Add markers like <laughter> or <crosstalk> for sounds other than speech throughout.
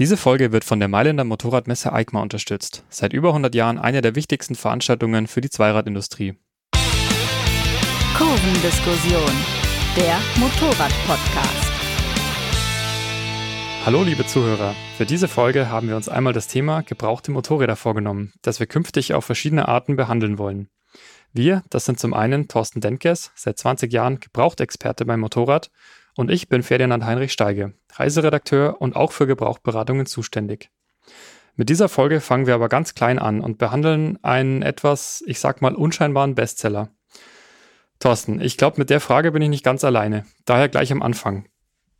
Diese Folge wird von der Mailänder Motorradmesse EICMA unterstützt. Seit über 100 Jahren eine der wichtigsten Veranstaltungen für die Zweiradindustrie. Kurvendiskussion, der Motorrad-Podcast. Hallo liebe Zuhörer, für diese Folge haben wir uns einmal das Thema gebrauchte Motorräder vorgenommen, das wir künftig auf verschiedene Arten behandeln wollen. Wir, das sind zum einen Thorsten Denkes, seit 20 Jahren Gebrauchtexperte beim Motorrad und ich bin Ferdinand Heinrich Steige, Reiseredakteur und auch für Gebrauchberatungen zuständig. Mit dieser Folge fangen wir aber ganz klein an und behandeln einen etwas, ich sag mal, unscheinbaren Bestseller. Thorsten, ich glaube, mit der Frage bin ich nicht ganz alleine. Daher gleich am Anfang.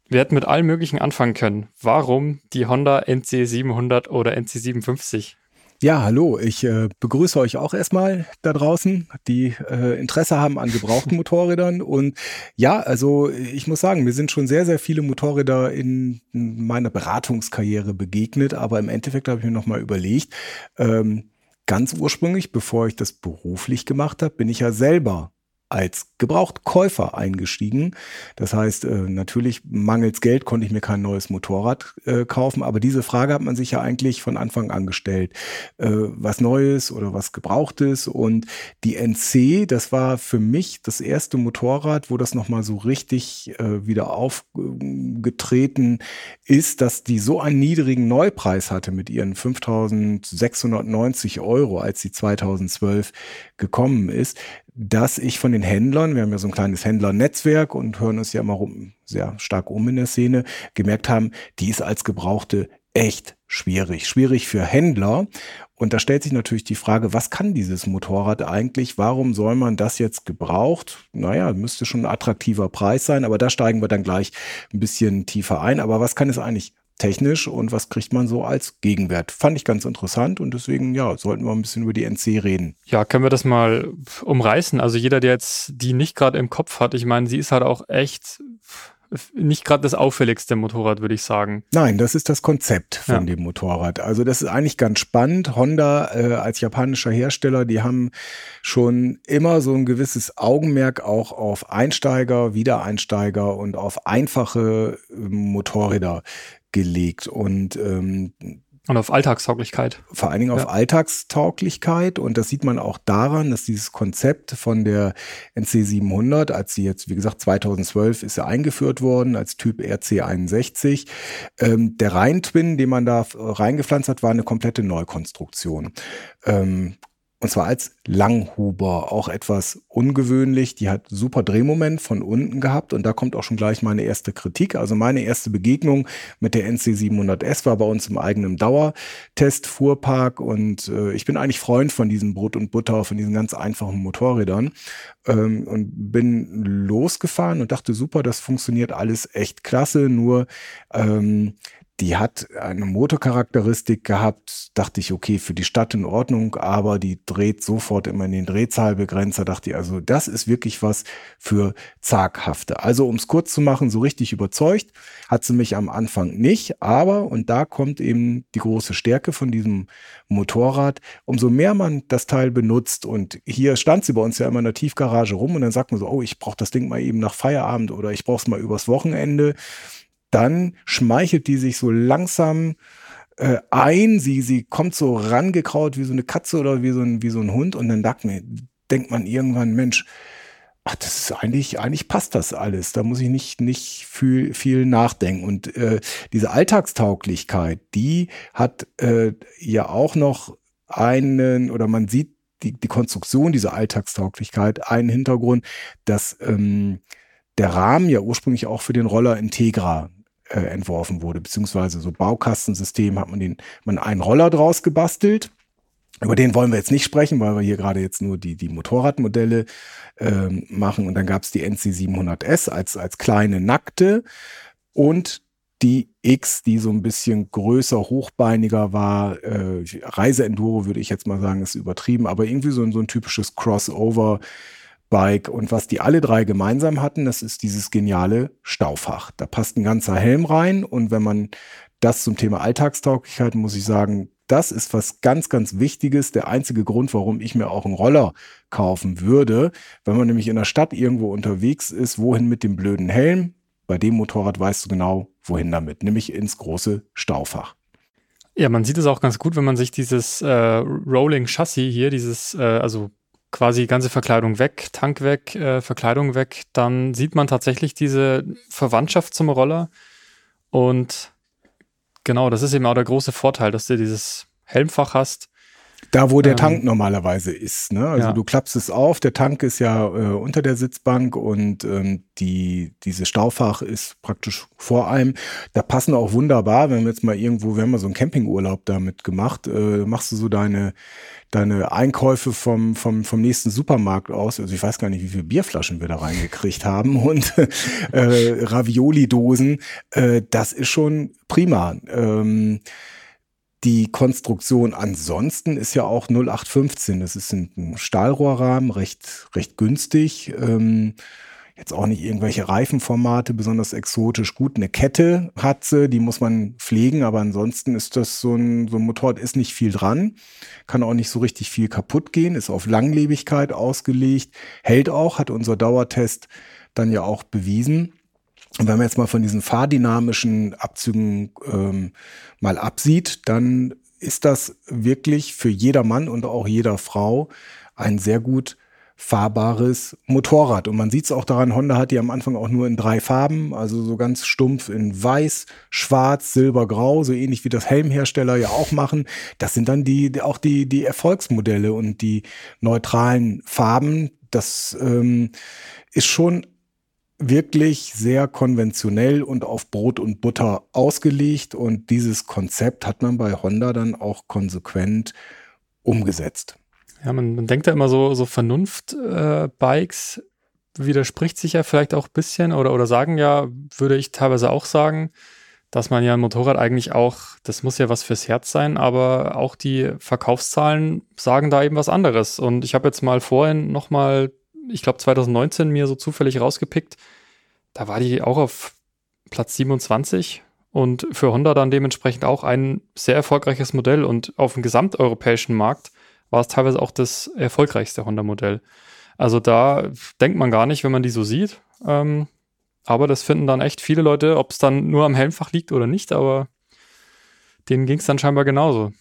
Wir hätten mit allem Möglichen anfangen können. Warum die Honda NC 700 oder NC 750? Ja, hallo, ich äh, begrüße euch auch erstmal da draußen, die äh, Interesse haben an gebrauchten <laughs> Motorrädern. Und ja, also ich muss sagen, mir sind schon sehr, sehr viele Motorräder in meiner Beratungskarriere begegnet, aber im Endeffekt habe ich mir nochmal überlegt, ähm, ganz ursprünglich, bevor ich das beruflich gemacht habe, bin ich ja selber als Gebrauchtkäufer eingestiegen. Das heißt, äh, natürlich mangels Geld konnte ich mir kein neues Motorrad äh, kaufen, aber diese Frage hat man sich ja eigentlich von Anfang an gestellt. Äh, was Neues oder was Gebrauchtes und die NC, das war für mich das erste Motorrad, wo das nochmal so richtig wieder aufgetreten ist, dass die so einen niedrigen Neupreis hatte mit ihren 5690 Euro, als sie 2012 gekommen ist, dass ich von den Händlern, wir haben ja so ein kleines Händlernetzwerk und hören uns ja immer rum, sehr stark um in der Szene, gemerkt haben, die ist als Gebrauchte echt schwierig. Schwierig für Händler. Und da stellt sich natürlich die Frage, was kann dieses Motorrad eigentlich? Warum soll man das jetzt gebraucht? Naja, müsste schon ein attraktiver Preis sein, aber da steigen wir dann gleich ein bisschen tiefer ein. Aber was kann es eigentlich technisch und was kriegt man so als Gegenwert. Fand ich ganz interessant und deswegen, ja, sollten wir ein bisschen über die NC reden. Ja, können wir das mal umreißen? Also jeder, der jetzt die nicht gerade im Kopf hat, ich meine, sie ist halt auch echt nicht gerade das auffälligste Motorrad, würde ich sagen. Nein, das ist das Konzept von ja. dem Motorrad. Also das ist eigentlich ganz spannend. Honda äh, als japanischer Hersteller, die haben schon immer so ein gewisses Augenmerk auch auf Einsteiger, Wiedereinsteiger und auf einfache äh, Motorräder gelegt und ähm, und auf Alltagstauglichkeit. Vor allen Dingen auf ja. Alltagstauglichkeit. Und das sieht man auch daran, dass dieses Konzept von der NC 700, als sie jetzt, wie gesagt, 2012 ist er eingeführt worden als Typ RC61. Ähm, der Rhein-Twin, den man da reingepflanzt hat, war eine komplette Neukonstruktion. Ähm, und zwar als Langhuber, auch etwas ungewöhnlich. Die hat super Drehmoment von unten gehabt und da kommt auch schon gleich meine erste Kritik. Also meine erste Begegnung mit der NC 700S war bei uns im eigenen Dauertest Fuhrpark und äh, ich bin eigentlich Freund von diesem Brot und Butter, von diesen ganz einfachen Motorrädern ähm, und bin losgefahren und dachte, super, das funktioniert alles echt klasse, nur ähm, die hat eine Motorcharakteristik gehabt, dachte ich, okay, für die Stadt in Ordnung, aber die dreht sofort immer in den Drehzahlbegrenzer, dachte ich, also das ist wirklich was für Zaghafte. Also um es kurz zu machen, so richtig überzeugt hat sie mich am Anfang nicht, aber, und da kommt eben die große Stärke von diesem Motorrad, umso mehr man das Teil benutzt und hier stand sie bei uns ja immer in der Tiefgarage rum und dann sagt man so, oh, ich brauche das Ding mal eben nach Feierabend oder ich brauche es mal übers Wochenende dann schmeichelt die sich so langsam äh, ein. Sie, sie kommt so rangekraut wie so eine Katze oder wie so ein, wie so ein Hund und dann denkt man, denkt man irgendwann, Mensch, ach, das ist eigentlich, eigentlich passt das alles. Da muss ich nicht, nicht viel, viel nachdenken. Und äh, diese Alltagstauglichkeit, die hat äh, ja auch noch einen, oder man sieht die, die Konstruktion dieser Alltagstauglichkeit einen Hintergrund, dass ähm, der Rahmen ja ursprünglich auch für den Roller Integra äh, entworfen wurde, beziehungsweise so Baukastensystem hat man den, man einen Roller draus gebastelt. Über den wollen wir jetzt nicht sprechen, weil wir hier gerade jetzt nur die, die Motorradmodelle ähm, machen. Und dann gab es die NC 700S als, als kleine nackte und die X, die so ein bisschen größer, hochbeiniger war. Äh, Reiseenduro würde ich jetzt mal sagen, ist übertrieben, aber irgendwie so, so ein typisches Crossover Bike. Und was die alle drei gemeinsam hatten, das ist dieses geniale Staufach. Da passt ein ganzer Helm rein. Und wenn man das zum Thema Alltagstauglichkeit, muss ich sagen, das ist was ganz, ganz Wichtiges. Der einzige Grund, warum ich mir auch einen Roller kaufen würde. Wenn man nämlich in der Stadt irgendwo unterwegs ist, wohin mit dem blöden Helm? Bei dem Motorrad weißt du genau, wohin damit, nämlich ins große Staufach. Ja, man sieht es auch ganz gut, wenn man sich dieses äh, Rolling Chassis hier, dieses, äh, also quasi ganze Verkleidung weg, Tank weg, äh, Verkleidung weg, dann sieht man tatsächlich diese Verwandtschaft zum Roller. Und genau, das ist eben auch der große Vorteil, dass du dieses Helmfach hast, da, wo der ähm, Tank normalerweise ist. Ne? Also ja. du klappst es auf, der Tank ist ja äh, unter der Sitzbank und ähm, die, diese Staufach ist praktisch vor einem. Da passen auch wunderbar, wenn wir jetzt mal irgendwo, wir haben mal so einen Campingurlaub damit gemacht, äh, machst du so deine, deine Einkäufe vom, vom, vom nächsten Supermarkt aus. Also ich weiß gar nicht, wie viele Bierflaschen wir da reingekriegt haben <laughs> und äh, Ravioli-Dosen. Äh, das ist schon prima. Ähm, die Konstruktion ansonsten ist ja auch 0815. Das ist ein Stahlrohrrahmen, recht, recht günstig. Ähm, jetzt auch nicht irgendwelche Reifenformate, besonders exotisch gut. Eine Kette hat sie, die muss man pflegen, aber ansonsten ist das so ein, so ein Motorrad, ist nicht viel dran, kann auch nicht so richtig viel kaputt gehen, ist auf Langlebigkeit ausgelegt, hält auch, hat unser Dauertest dann ja auch bewiesen. Und wenn man jetzt mal von diesen fahrdynamischen Abzügen ähm, mal absieht, dann ist das wirklich für jeder Mann und auch jeder Frau ein sehr gut fahrbares Motorrad. Und man sieht es auch daran, Honda hat die am Anfang auch nur in drei Farben, also so ganz stumpf in weiß, schwarz, silber, grau, so ähnlich wie das Helmhersteller ja auch machen. Das sind dann die, auch die, die Erfolgsmodelle und die neutralen Farben. Das ähm, ist schon wirklich sehr konventionell und auf Brot und Butter ausgelegt. Und dieses Konzept hat man bei Honda dann auch konsequent umgesetzt. Ja, man, man denkt ja immer so, so Vernunft-Bikes äh, widerspricht sich ja vielleicht auch ein bisschen oder, oder sagen ja, würde ich teilweise auch sagen, dass man ja ein Motorrad eigentlich auch, das muss ja was fürs Herz sein, aber auch die Verkaufszahlen sagen da eben was anderes. Und ich habe jetzt mal vorhin nochmal ich glaube 2019 mir so zufällig rausgepickt. Da war die auch auf Platz 27 und für Honda dann dementsprechend auch ein sehr erfolgreiches Modell und auf dem gesamteuropäischen Markt war es teilweise auch das erfolgreichste Honda-Modell. Also da denkt man gar nicht, wenn man die so sieht. Ähm, aber das finden dann echt viele Leute, ob es dann nur am Helmfach liegt oder nicht, aber denen ging es dann scheinbar genauso.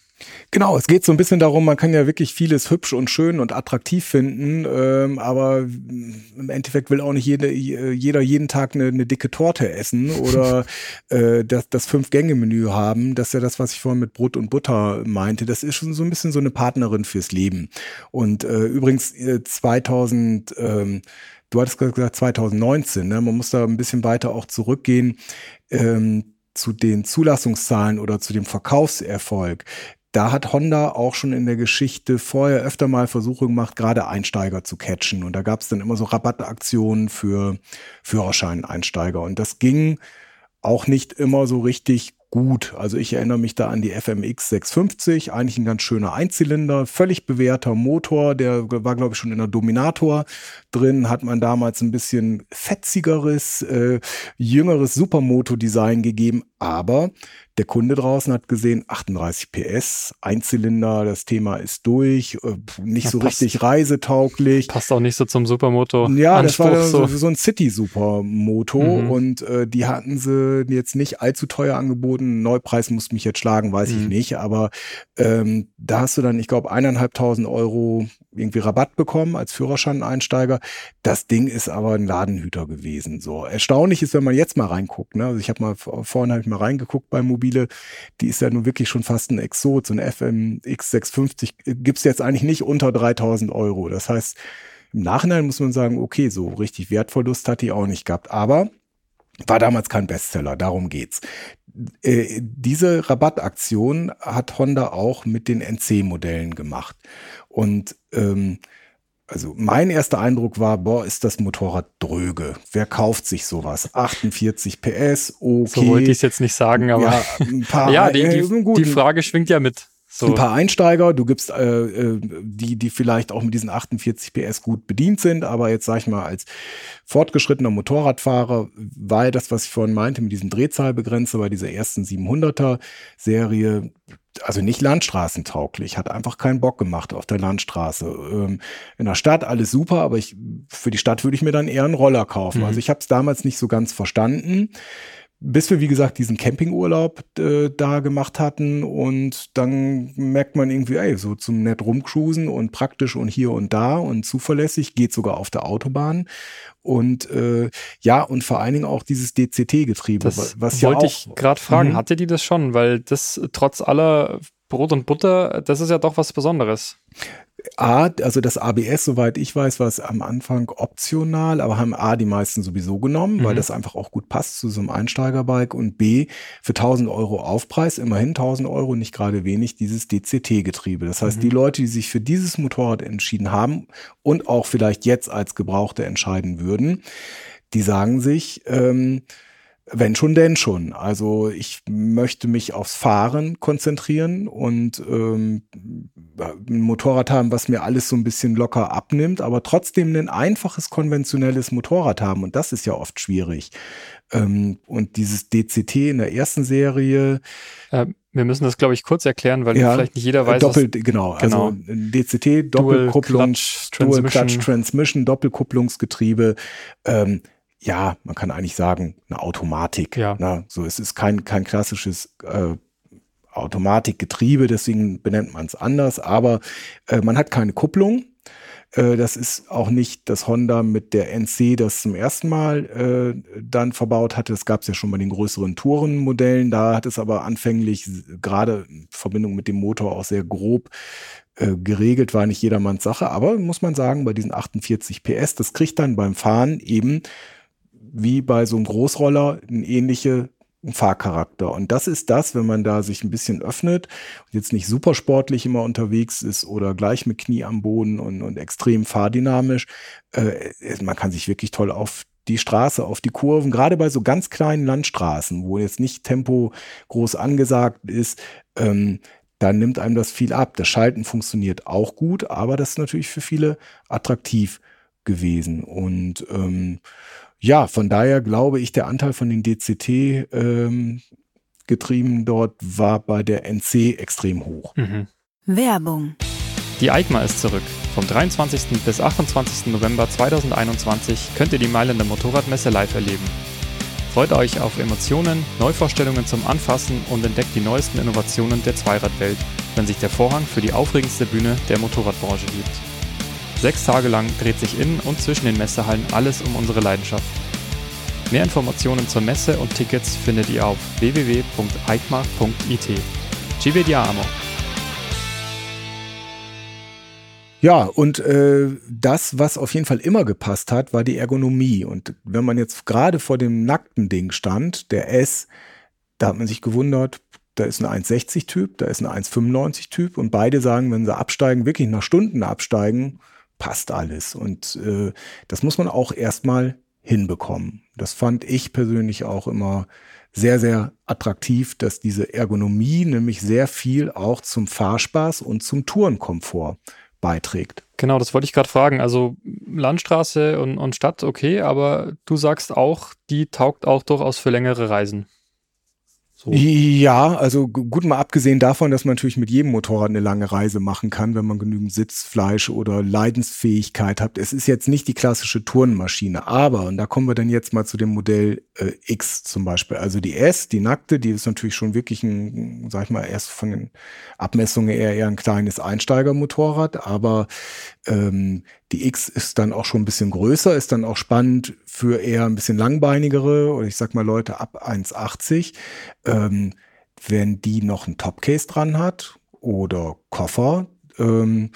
Genau, es geht so ein bisschen darum, man kann ja wirklich vieles hübsch und schön und attraktiv finden, ähm, aber im Endeffekt will auch nicht jede, jeder jeden Tag eine, eine dicke Torte essen oder <laughs> äh, das, das Fünf-Gänge-Menü haben. Das ist ja das, was ich vorhin mit Brot und Butter meinte. Das ist schon so ein bisschen so eine Partnerin fürs Leben. Und äh, übrigens äh, 2000 ähm, Du hattest gesagt 2019, ne? man muss da ein bisschen weiter auch zurückgehen. Ähm, zu den Zulassungszahlen oder zu dem Verkaufserfolg da hat Honda auch schon in der Geschichte vorher öfter mal Versuche gemacht, gerade Einsteiger zu catchen. Und da gab es dann immer so Rabattaktionen für Führerschein-Einsteiger. Und das ging auch nicht immer so richtig gut. Also ich erinnere mich da an die FMX 650, eigentlich ein ganz schöner Einzylinder, völlig bewährter Motor, der war glaube ich schon in der Dominator drin, hat man damals ein bisschen fetzigeres, äh, jüngeres Supermoto-Design gegeben, aber der Kunde draußen hat gesehen, 38 PS, Einzylinder, das Thema ist durch, äh, nicht ja, so passt, richtig reisetauglich. Passt auch nicht so zum Supermoto. Ja, Anspruch, das war so, so ein City-Supermoto mhm. und äh, die hatten sie jetzt nicht allzu teuer angeboten. Neupreis muss mich jetzt schlagen, weiß mhm. ich nicht, aber ähm, da hast du dann, ich glaube, eineinhalbtausend Euro irgendwie Rabatt bekommen als Führerschein-Einsteiger. Das Ding ist aber ein Ladenhüter gewesen. So erstaunlich ist, wenn man jetzt mal reinguckt. Ne? Also ich habe mal vorhin hab ich mal reingeguckt bei Mobile. Die ist ja nun wirklich schon fast ein Exot. So eine FMX 650 gibt's jetzt eigentlich nicht unter 3000 Euro. Das heißt, im Nachhinein muss man sagen, okay, so richtig Wertverlust hat die auch nicht gehabt. Aber war damals kein Bestseller, darum geht's. Äh, diese Rabattaktion hat Honda auch mit den NC-Modellen gemacht. Und ähm, also mein erster Eindruck war, boah, ist das Motorrad dröge. Wer kauft sich sowas? 48 PS, okay. So wollte ich es jetzt nicht sagen, aber ja, ein paar, <laughs> ja die, die, äh, die Frage schwingt ja mit. So. Ein paar Einsteiger, du gibst äh, äh, die, die vielleicht auch mit diesen 48 PS gut bedient sind, aber jetzt sag ich mal, als fortgeschrittener Motorradfahrer war das, was ich vorhin meinte, mit diesen Drehzahlbegrenzer bei dieser ersten 700er Serie, also nicht landstraßentauglich, hat einfach keinen Bock gemacht auf der Landstraße. Ähm, in der Stadt alles super, aber ich, für die Stadt würde ich mir dann eher einen Roller kaufen. Mhm. Also ich habe es damals nicht so ganz verstanden bis wir, wie gesagt, diesen Campingurlaub äh, da gemacht hatten und dann merkt man irgendwie, ey, so zum nett rumcruisen und praktisch und hier und da und zuverlässig, geht sogar auf der Autobahn und äh, ja, und vor allen Dingen auch dieses DCT-Getriebe. Das was wollte ja ich gerade fragen, mhm. hatte die das schon? Weil das trotz aller Brot und Butter, das ist ja doch was Besonderes. A, also das ABS, soweit ich weiß, war es am Anfang optional, aber haben A, die meisten sowieso genommen, mhm. weil das einfach auch gut passt zu so einem Einsteigerbike und B, für 1000 Euro Aufpreis, immerhin 1000 Euro, nicht gerade wenig, dieses DCT-Getriebe. Das heißt, mhm. die Leute, die sich für dieses Motorrad entschieden haben und auch vielleicht jetzt als Gebrauchte entscheiden würden, die sagen sich, ähm, wenn schon, denn schon. Also ich möchte mich aufs Fahren konzentrieren und ähm, ein Motorrad haben, was mir alles so ein bisschen locker abnimmt, aber trotzdem ein einfaches konventionelles Motorrad haben. Und das ist ja oft schwierig. Ähm, und dieses DCT in der ersten Serie. Äh, wir müssen das, glaube ich, kurz erklären, weil ja, vielleicht nicht jeder weiß. Doppelt, was, genau, genau. Also DCT, Doppelkupplung, Dual Clutch Transmission, Dual Clutch Transmission Doppelkupplungsgetriebe. Ähm, ja, man kann eigentlich sagen, eine Automatik. Ja. Ne? So, es ist kein, kein klassisches äh, Automatikgetriebe, deswegen benennt man es anders, aber äh, man hat keine Kupplung. Äh, das ist auch nicht das Honda mit der NC, das zum ersten Mal äh, dann verbaut hatte. Das gab es ja schon bei den größeren Tourenmodellen. Da hat es aber anfänglich gerade in Verbindung mit dem Motor auch sehr grob äh, geregelt, war nicht jedermanns Sache. Aber muss man sagen, bei diesen 48 PS, das kriegt dann beim Fahren eben wie bei so einem Großroller ein ähnliche Fahrcharakter. Und das ist das, wenn man da sich ein bisschen öffnet jetzt nicht super sportlich immer unterwegs ist oder gleich mit Knie am Boden und, und extrem fahrdynamisch. Äh, man kann sich wirklich toll auf die Straße, auf die Kurven, gerade bei so ganz kleinen Landstraßen, wo jetzt nicht Tempo groß angesagt ist, ähm, dann nimmt einem das viel ab. Das Schalten funktioniert auch gut, aber das ist natürlich für viele attraktiv gewesen. Und ähm, ja, von daher glaube ich, der Anteil von den DCT ähm, getrieben dort war bei der NC extrem hoch. Mhm. Werbung. Die EICMA ist zurück. Vom 23. bis 28. November 2021 könnt ihr die Mailänder Motorradmesse live erleben. Freut euch auf Emotionen, Neuvorstellungen zum Anfassen und entdeckt die neuesten Innovationen der Zweiradwelt, wenn sich der Vorhang für die aufregendste Bühne der Motorradbranche hebt. Sechs Tage lang dreht sich in und zwischen den Messehallen alles um unsere Leidenschaft. Mehr Informationen zur Messe und Tickets findet ihr auf www.eikma.it. Ci vediamo! Ja, und äh, das, was auf jeden Fall immer gepasst hat, war die Ergonomie. Und wenn man jetzt gerade vor dem nackten Ding stand, der S, da hat man sich gewundert, da ist ein 1,60-Typ, da ist ein 1,95-Typ und beide sagen, wenn sie absteigen, wirklich nach Stunden absteigen, passt alles. Und äh, das muss man auch erstmal hinbekommen. Das fand ich persönlich auch immer sehr, sehr attraktiv, dass diese Ergonomie nämlich sehr viel auch zum Fahrspaß und zum Tourenkomfort beiträgt. Genau, das wollte ich gerade fragen. Also Landstraße und, und Stadt, okay, aber du sagst auch, die taugt auch durchaus für längere Reisen. So. Ja, also gut mal abgesehen davon, dass man natürlich mit jedem Motorrad eine lange Reise machen kann, wenn man genügend Sitzfleisch oder Leidensfähigkeit hat. Es ist jetzt nicht die klassische Tourenmaschine, aber, und da kommen wir dann jetzt mal zu dem Modell äh, X zum Beispiel. Also die S, die nackte, die ist natürlich schon wirklich ein, sag ich mal, erst von den Abmessungen eher, eher ein kleines Einsteigermotorrad, aber ähm, die X ist dann auch schon ein bisschen größer, ist dann auch spannend für eher ein bisschen langbeinigere oder ich sag mal Leute ab 1,80. Ähm, wenn die noch ein Topcase dran hat oder Koffer, ähm,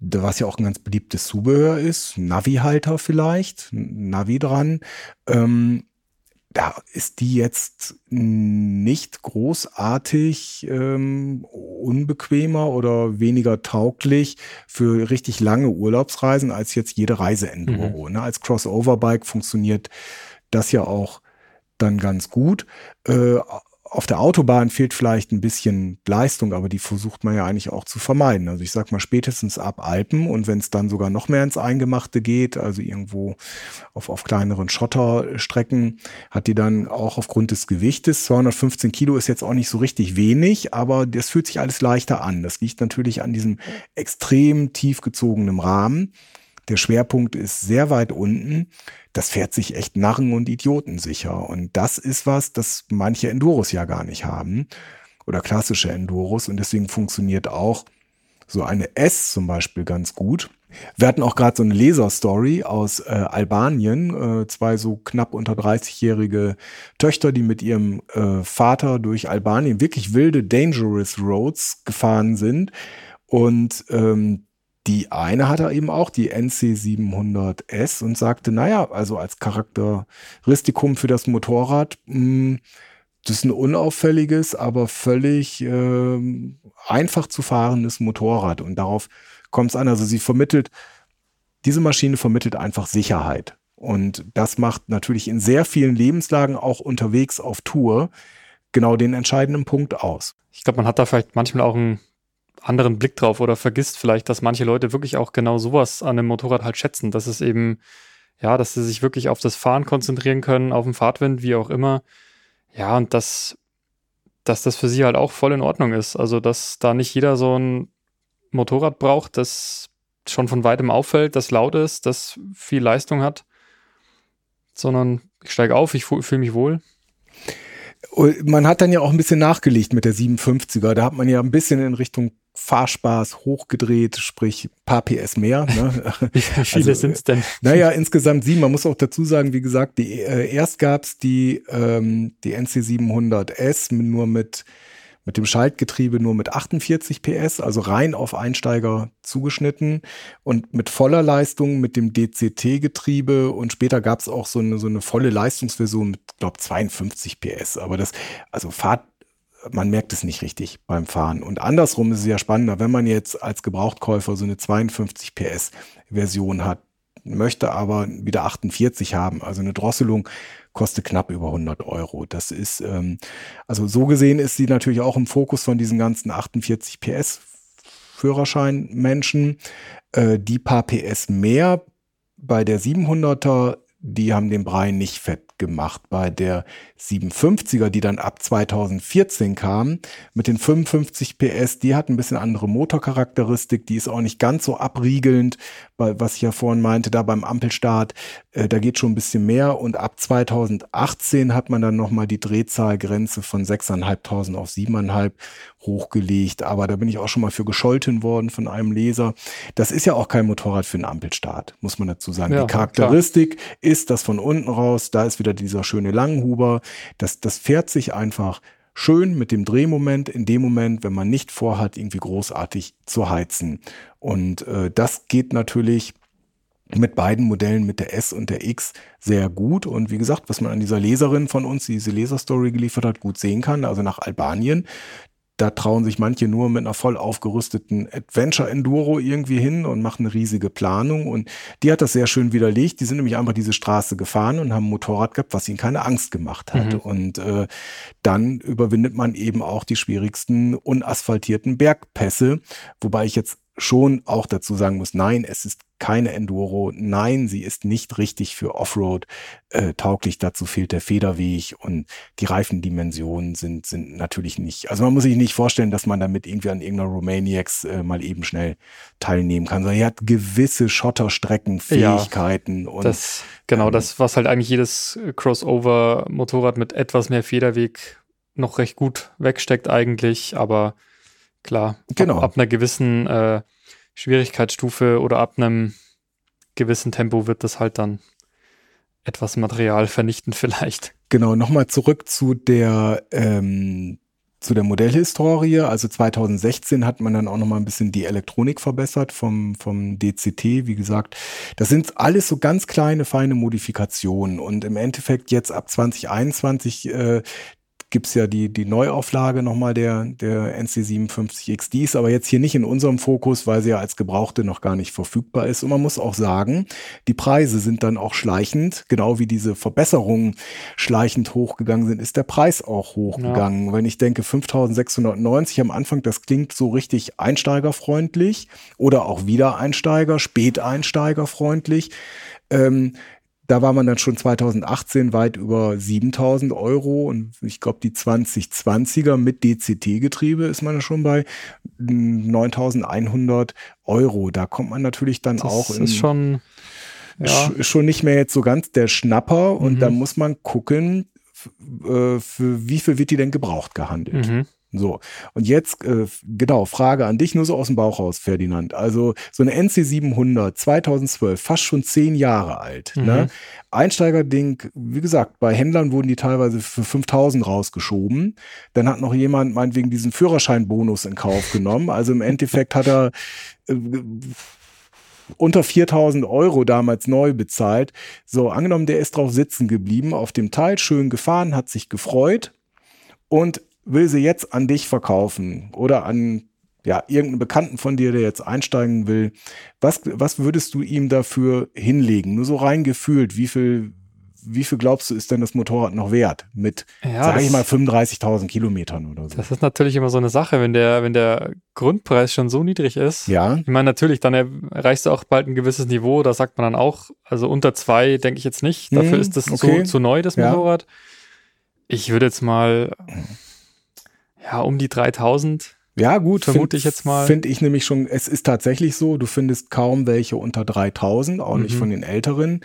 was ja auch ein ganz beliebtes Zubehör ist, Navi-Halter vielleicht, Navi dran, ähm, da ist die jetzt nicht großartig ähm, unbequemer oder weniger tauglich für richtig lange Urlaubsreisen als jetzt jede Reiseenduro. Mhm. Ne? Als Crossover-Bike funktioniert das ja auch dann ganz gut. Äh, auf der Autobahn fehlt vielleicht ein bisschen Leistung, aber die versucht man ja eigentlich auch zu vermeiden. Also ich sag mal spätestens ab Alpen und wenn es dann sogar noch mehr ins Eingemachte geht, also irgendwo auf, auf kleineren Schotterstrecken, hat die dann auch aufgrund des Gewichtes, 215 Kilo ist jetzt auch nicht so richtig wenig, aber das fühlt sich alles leichter an. Das liegt natürlich an diesem extrem tief gezogenen Rahmen Der Schwerpunkt ist sehr weit unten. Das fährt sich echt Narren und Idioten sicher. Und das ist was, das manche Enduros ja gar nicht haben. Oder klassische Enduros. Und deswegen funktioniert auch so eine S zum Beispiel ganz gut. Wir hatten auch gerade so eine Leserstory aus äh, Albanien, äh, zwei so knapp unter 30-jährige Töchter, die mit ihrem äh, Vater durch Albanien wirklich wilde, dangerous Roads gefahren sind. Und ähm, die eine hatte eben auch die NC 700S und sagte, naja, also als Charakteristikum für das Motorrad, mh, hm, das ist ein unauffälliges, aber völlig äh, einfach zu fahrendes Motorrad. Und darauf kommt es an. Also sie vermittelt, diese Maschine vermittelt einfach Sicherheit. Und das macht natürlich in sehr vielen Lebenslagen auch unterwegs auf Tour genau den entscheidenden Punkt aus. Ich glaube, man hat da vielleicht manchmal auch einen anderen Blick drauf oder vergisst vielleicht, dass manche Leute wirklich auch genau sowas an einem Motorrad halt schätzen, dass es eben, ja, dass sie sich wirklich auf das Fahren konzentrieren können, auf den Fahrtwind, wie auch immer. Ja, und dass, dass das für sie halt auch voll in Ordnung ist. Also, dass da nicht jeder so ein Motorrad braucht, das schon von weitem auffällt, das laut ist, das viel Leistung hat, sondern ich steige auf, ich fühle mich wohl. Man hat dann ja auch ein bisschen nachgelegt mit der 57er. Da hat man ja ein bisschen in Richtung Fahrspaß hochgedreht, sprich paar PS mehr. Ne? <laughs> Wie <laughs> viele also, sind es denn? Naja, insgesamt sieben. Man muss auch dazu sagen, wie gesagt, die, äh, erst gab's die, ähm, die NC 700S nur mit mit dem Schaltgetriebe nur mit 48 PS, also rein auf Einsteiger zugeschnitten und mit voller Leistung mit dem DCT-Getriebe und später gab es auch so eine, so eine volle Leistungsversion mit, glaube 52 PS. Aber das, also Fahrt, man merkt es nicht richtig beim Fahren. Und andersrum ist es ja spannender, wenn man jetzt als Gebrauchtkäufer so eine 52 PS Version hat, möchte aber wieder 48 haben, also eine Drosselung kostet knapp über 100 Euro. Das ist, ähm, also so gesehen ist sie natürlich auch im Fokus von diesen ganzen 48 PS Führerschein-Menschen. Äh, die paar PS mehr bei der 700er die haben den Brei nicht fett gemacht. Bei der 750er, die dann ab 2014 kam, mit den 55 PS, die hat ein bisschen andere Motorcharakteristik, die ist auch nicht ganz so abriegelnd, was ich ja vorhin meinte, da beim Ampelstart, äh, da geht schon ein bisschen mehr und ab 2018 hat man dann nochmal die Drehzahlgrenze von 6.500 auf 7.500 hochgelegt, aber da bin ich auch schon mal für gescholten worden von einem Leser. Das ist ja auch kein Motorrad für einen Ampelstart, muss man dazu sagen. Ja, die Charakteristik klar. ist das von unten raus, da ist wieder dieser schöne Langhuber, das, das fährt sich einfach schön mit dem Drehmoment in dem Moment, wenn man nicht vorhat, irgendwie großartig zu heizen. Und äh, das geht natürlich mit beiden Modellen, mit der S und der X, sehr gut. Und wie gesagt, was man an dieser Leserin von uns, diese Leserstory geliefert hat, gut sehen kann, also nach Albanien, da trauen sich manche nur mit einer voll aufgerüsteten Adventure Enduro irgendwie hin und machen eine riesige Planung. Und die hat das sehr schön widerlegt. Die sind nämlich einfach diese Straße gefahren und haben ein Motorrad gehabt, was ihnen keine Angst gemacht hat. Mhm. Und äh, dann überwindet man eben auch die schwierigsten unasphaltierten Bergpässe. Wobei ich jetzt schon auch dazu sagen muss, nein, es ist keine Enduro, nein, sie ist nicht richtig für Offroad äh, tauglich, dazu fehlt der Federweg und die Reifendimensionen sind, sind natürlich nicht, also man muss sich nicht vorstellen, dass man damit irgendwie an irgendeiner Romaniacs äh, mal eben schnell teilnehmen kann, sondern er hat gewisse Schotterstreckenfähigkeiten ja, und das, genau, ähm, das, was halt eigentlich jedes Crossover-Motorrad mit etwas mehr Federweg noch recht gut wegsteckt eigentlich, aber Klar. Genau. Ab, ab einer gewissen äh, Schwierigkeitsstufe oder ab einem gewissen Tempo wird das halt dann etwas Material vernichten <laughs> vielleicht. Genau, nochmal zurück zu der ähm, zu der Modellhistorie. Also 2016 hat man dann auch nochmal ein bisschen die Elektronik verbessert vom, vom DCT. Wie gesagt, das sind alles so ganz kleine, feine Modifikationen. Und im Endeffekt jetzt ab 2021 äh, gibt es ja die, die Neuauflage nochmal der, der NC57X. Die ist aber jetzt hier nicht in unserem Fokus, weil sie ja als Gebrauchte noch gar nicht verfügbar ist. Und man muss auch sagen, die Preise sind dann auch schleichend, genau wie diese Verbesserungen schleichend hochgegangen sind, ist der Preis auch hochgegangen. Ja. Wenn ich denke 5690 am Anfang, das klingt so richtig einsteigerfreundlich oder auch Wiedereinsteiger, Späteinsteigerfreundlich. Ähm, da war man dann schon 2018 weit über 7000 Euro und ich glaube, die 2020er mit DCT-Getriebe ist man schon bei 9100 Euro. Da kommt man natürlich dann das auch in. Das ist schon, ja. schon nicht mehr jetzt so ganz der Schnapper und mhm. da muss man gucken, äh, für wie viel wird die denn gebraucht gehandelt. Mhm. So, und jetzt, äh, genau, Frage an dich, nur so aus dem Bauch raus, Ferdinand. Also so eine NC 700, 2012, fast schon zehn Jahre alt. Mhm. Ne? Einsteigerding, wie gesagt, bei Händlern wurden die teilweise für 5000 rausgeschoben. Dann hat noch jemand meinetwegen diesen Führerscheinbonus in Kauf genommen. Also im Endeffekt hat er äh, unter 4000 Euro damals neu bezahlt. So, angenommen, der ist drauf sitzen geblieben, auf dem Teil schön gefahren, hat sich gefreut und will sie jetzt an dich verkaufen oder an ja, irgendeinen Bekannten von dir, der jetzt einsteigen will. Was, was würdest du ihm dafür hinlegen? Nur so rein gefühlt, wie viel, wie viel glaubst du, ist denn das Motorrad noch wert? Mit, ja, sag ich mal, 35.000 Kilometern oder so. Das ist natürlich immer so eine Sache, wenn der, wenn der Grundpreis schon so niedrig ist. Ja. Ich meine, natürlich, dann erreichst du auch bald ein gewisses Niveau, da sagt man dann auch, also unter zwei denke ich jetzt nicht. Dafür hm, ist das okay. zu, zu neu, das Motorrad. Ja. Ich würde jetzt mal <clears throat> ja, um die 3000. Ja, gut, vermute ich jetzt mal. Finde ich nämlich schon, es ist tatsächlich so, du findest kaum welche unter 3000, auch mhm. nicht von den älteren.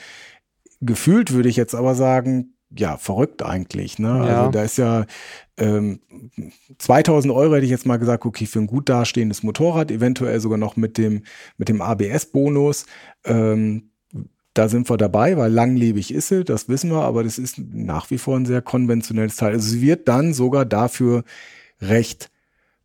Gefühlt würde ich jetzt aber sagen, ja, verrückt eigentlich. Ne? Ja. Also da ist ja ähm, 2000 Euro hätte ich jetzt mal gesagt, okay, für ein gut dastehendes Motorrad, eventuell sogar noch mit dem, mit dem ABS-Bonus. Ähm, da sind wir dabei, weil langlebig ist sie, das wissen wir, aber das ist nach wie vor ein sehr konventionelles Teil. Also sie wird dann sogar dafür recht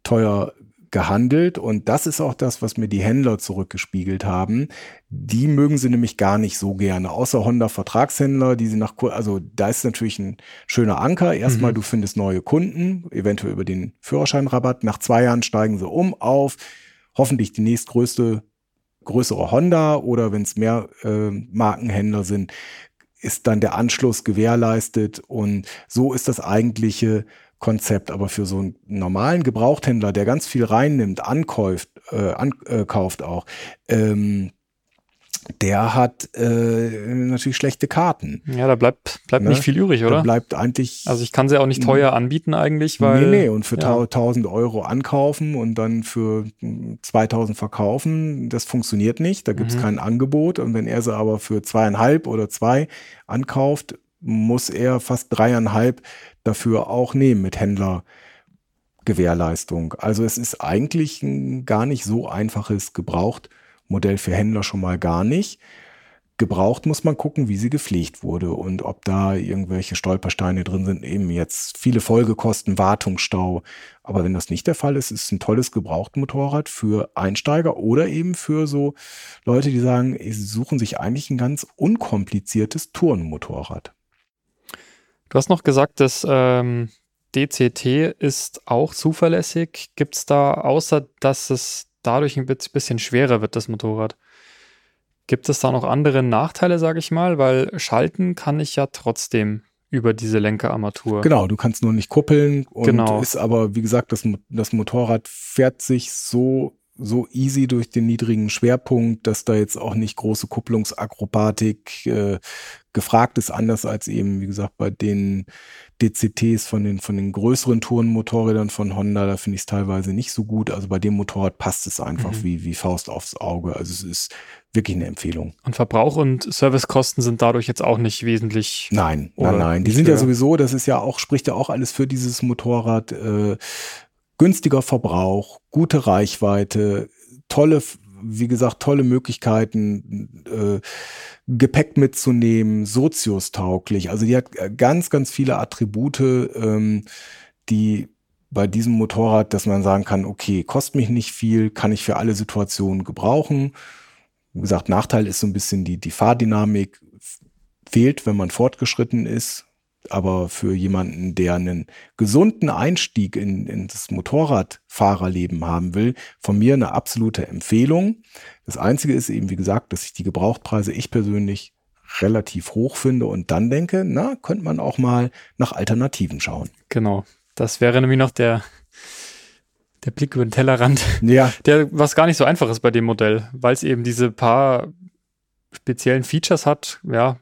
teuer gehandelt und das ist auch das, was mir die Händler zurückgespiegelt haben. Die mögen sie nämlich gar nicht so gerne, außer Honda Vertragshändler, die sie nach, also da ist natürlich ein schöner Anker. Erstmal, mhm. du findest neue Kunden, eventuell über den Führerscheinrabatt. Nach zwei Jahren steigen sie um auf hoffentlich die nächstgrößte, größere Honda oder wenn es mehr äh, Markenhändler sind, ist dann der Anschluss gewährleistet und so ist das eigentliche Konzept, aber für so einen normalen Gebrauchthändler, der ganz viel reinnimmt, ankauft, äh, ankauft auch, ähm, der hat äh, natürlich schlechte Karten. Ja, da bleibt, bleibt ne? nicht viel übrig, oder? Da bleibt eigentlich. Also ich kann sie auch nicht teuer anbieten eigentlich, weil. Nee, nee, und für ja. 1000 Euro ankaufen und dann für 2000 verkaufen, das funktioniert nicht. Da gibt es mhm. kein Angebot. Und wenn er sie aber für zweieinhalb oder zwei ankauft, muss er fast dreieinhalb dafür auch nehmen mit Händlergewährleistung. Also es ist eigentlich ein gar nicht so einfaches Gebrauchtmodell für Händler schon mal gar nicht. Gebraucht muss man gucken, wie sie gepflegt wurde und ob da irgendwelche Stolpersteine drin sind, eben jetzt viele Folgekosten, Wartungsstau. Aber wenn das nicht der Fall ist, ist es ein tolles Gebrauchtmotorrad für Einsteiger oder eben für so Leute, die sagen, sie suchen sich eigentlich ein ganz unkompliziertes Tourenmotorrad. Du hast noch gesagt, dass ähm, DCT ist auch zuverlässig. Gibt es da, außer dass es dadurch ein bisschen schwerer wird, das Motorrad, gibt es da noch andere Nachteile, sage ich mal? Weil schalten kann ich ja trotzdem über diese Lenkerarmatur. Genau, du kannst nur nicht kuppeln und genau. ist aber, wie gesagt, das, das Motorrad fährt sich so so easy durch den niedrigen Schwerpunkt, dass da jetzt auch nicht große Kupplungsakrobatik äh, gefragt ist, anders als eben, wie gesagt, bei den DCTs von den, von den größeren Tourenmotorrädern von Honda, da finde ich es teilweise nicht so gut. Also bei dem Motorrad passt es einfach mhm. wie, wie Faust aufs Auge. Also es ist wirklich eine Empfehlung. Und Verbrauch und Servicekosten sind dadurch jetzt auch nicht wesentlich. Nein, nein, nein. Die sind ja sowieso, das ist ja auch, spricht ja auch alles für dieses Motorrad. Äh, günstiger Verbrauch, gute Reichweite, tolle, wie gesagt, tolle Möglichkeiten, äh, Gepäck mitzunehmen, soziustauglich. Also die hat ganz, ganz viele Attribute, ähm, die bei diesem Motorrad, dass man sagen kann, okay, kostet mich nicht viel, kann ich für alle Situationen gebrauchen. Wie gesagt, Nachteil ist so ein bisschen die, die Fahrdynamik fehlt, wenn man fortgeschritten ist aber für jemanden, der einen gesunden Einstieg in, in das Motorradfahrerleben haben will, von mir eine absolute Empfehlung. Das Einzige ist eben, wie gesagt, dass ich die Gebrauchtpreise ich persönlich relativ hoch finde und dann denke, na, könnte man auch mal nach Alternativen schauen. Genau. Das wäre nämlich noch der, der Blick über den Tellerrand. Ja. <laughs> Der, was gar nicht so einfach ist bei dem Modell, weil es eben diese paar speziellen Features hat, ja,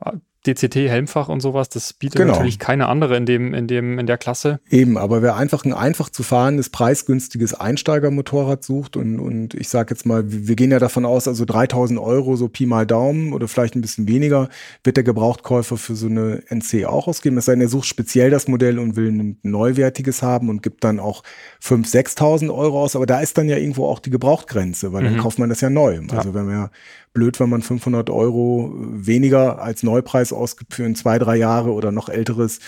DCT-Helmfach und sowas, das bietet Genau. natürlich keine andere in dem, in dem, in der Klasse. Eben, aber wer einfach ein einfach zu fahrendes, preisgünstiges Einsteigermotorrad sucht und, und ich sage jetzt mal, wir gehen ja davon aus, also 3000 Euro, so Pi mal Daumen oder vielleicht ein bisschen weniger, wird der Gebrauchtkäufer für so eine NC auch ausgeben. Es sei denn, er sucht speziell das Modell und will ein neuwertiges haben und gibt dann auch 5.000, 6.000 Euro aus. Aber da ist dann ja irgendwo auch die Gebrauchtgrenze, weil dann Mhm. kauft man das ja neu. Also wenn man ja blöd, wenn man 500 Euro weniger als Neupreis ausgibt für ein zwei, drei Jahre oder noch älteres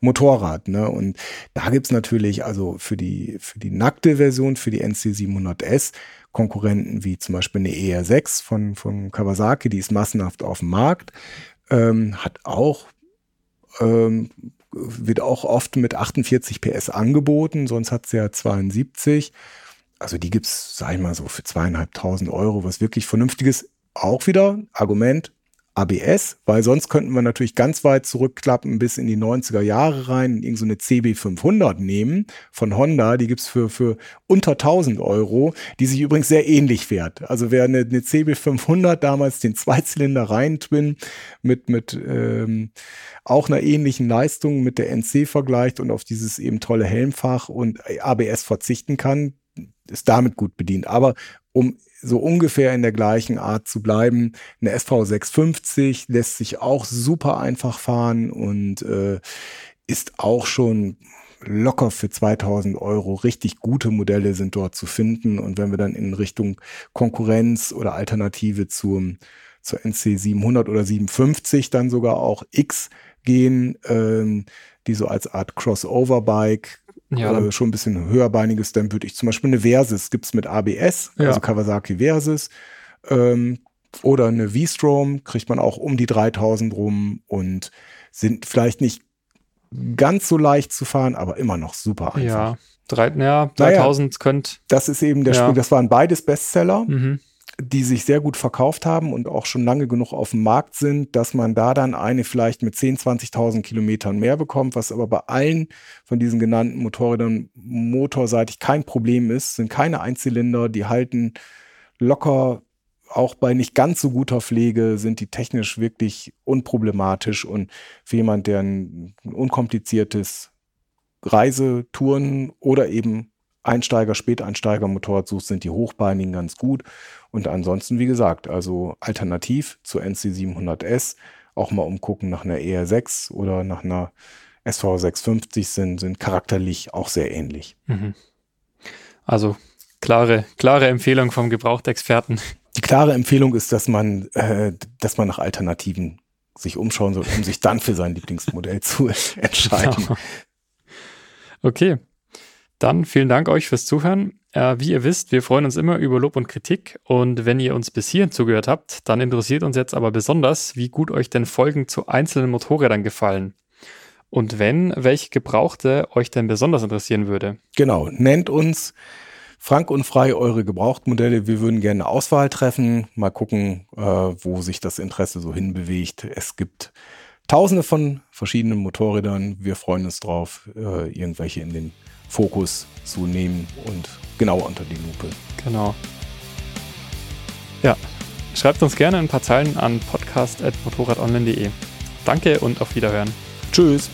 Motorrad. Ne? Und da gibt's natürlich also für die, für die nackte Version, für die NC 700S, Konkurrenten wie zum Beispiel eine ER6 von, von Kawasaki, die ist massenhaft auf dem Markt, ähm, hat auch ähm, wird auch oft mit 48 PS angeboten, sonst hat sie ja 72. Also die gibt's, sag ich mal, so für zweieinhalbtausend Euro, was wirklich vernünftiges. Auch wieder Argument ABS, weil sonst könnten wir natürlich ganz weit zurückklappen bis in die 90er Jahre rein, irgend so eine CB500 nehmen von Honda, die gibt's für, für unter 1000 Euro, die sich übrigens sehr ähnlich fährt. Also wer eine, eine CB500 damals den Zweizylinder Reihen-Twin mit, mit ähm, auch einer ähnlichen Leistung mit der NC vergleicht und auf dieses eben tolle Helmfach und ABS verzichten kann, ist damit gut bedient. Aber um so ungefähr in der gleichen Art zu bleiben, eine SV650 lässt sich auch super einfach fahren und äh, ist auch schon locker für 2000 Euro. Richtig gute Modelle sind dort zu finden. Und wenn wir dann in Richtung Konkurrenz oder Alternative zum, zur NC 700 oder 750 dann sogar auch X gehen, ähm, die so als Art Crossover-Bike Ja, äh, schon ein bisschen höherbeiniges, dann würde ich zum Beispiel eine Versys, gibt's mit ABS, Ja. also Kawasaki Versys, ähm, oder eine V-Strom, kriegt man auch um die 3000 rum und sind vielleicht nicht ganz so leicht zu fahren, aber immer noch super einfach. ja, drei, ja, 3000 könnt, Das ist eben der Ja. Sprung, das waren beides Bestseller mhm. Die sich sehr gut verkauft haben und auch schon lange genug auf dem Markt sind, dass man da dann eine vielleicht mit 10.000, 20.000 Kilometern mehr bekommt, was aber bei allen von diesen genannten Motorrädern motorseitig kein Problem ist, sind keine Einzylinder, die halten locker, auch bei nicht ganz so guter Pflege sind die technisch wirklich unproblematisch und für jemand, der ein unkompliziertes Reisetouren oder eben Einsteiger, Späteinsteiger Motorrad suchst, sind die hochbeinigen ganz gut. Und ansonsten, wie gesagt, also alternativ zur NC 700S auch mal umgucken nach einer ER6 oder nach einer SV 650 sind, sind charakterlich auch sehr ähnlich. Mhm. Also klare, klare Empfehlung vom Gebrauchtexperten. Die klare Empfehlung ist, dass man, äh, dass man nach Alternativen sich umschauen soll, um sich dann für sein Lieblingsmodell zu <laughs> entscheiden. Genau. Okay, dann vielen Dank euch fürs Zuhören. Äh, wie ihr wisst, wir freuen uns immer über Lob und Kritik und wenn ihr uns bis hierhin zugehört habt, dann interessiert uns jetzt aber besonders, wie gut euch denn Folgen zu einzelnen Motorrädern gefallen. Und wenn, welche Gebrauchte euch denn besonders interessieren würde. Genau, nennt uns frank und frei eure Gebrauchtmodelle. Wir würden gerne eine Auswahl treffen, mal gucken, äh, wo sich das Interesse so hinbewegt. Es gibt tausende von verschiedenen Motorrädern. Wir freuen uns drauf, äh, irgendwelche in den Fokus zu nehmen und genauer unter die Lupe. Genau. Ja, schreibt uns gerne ein paar Zeilen an podcast.motorradonline.de. Danke und auf Wiederhören. Tschüss.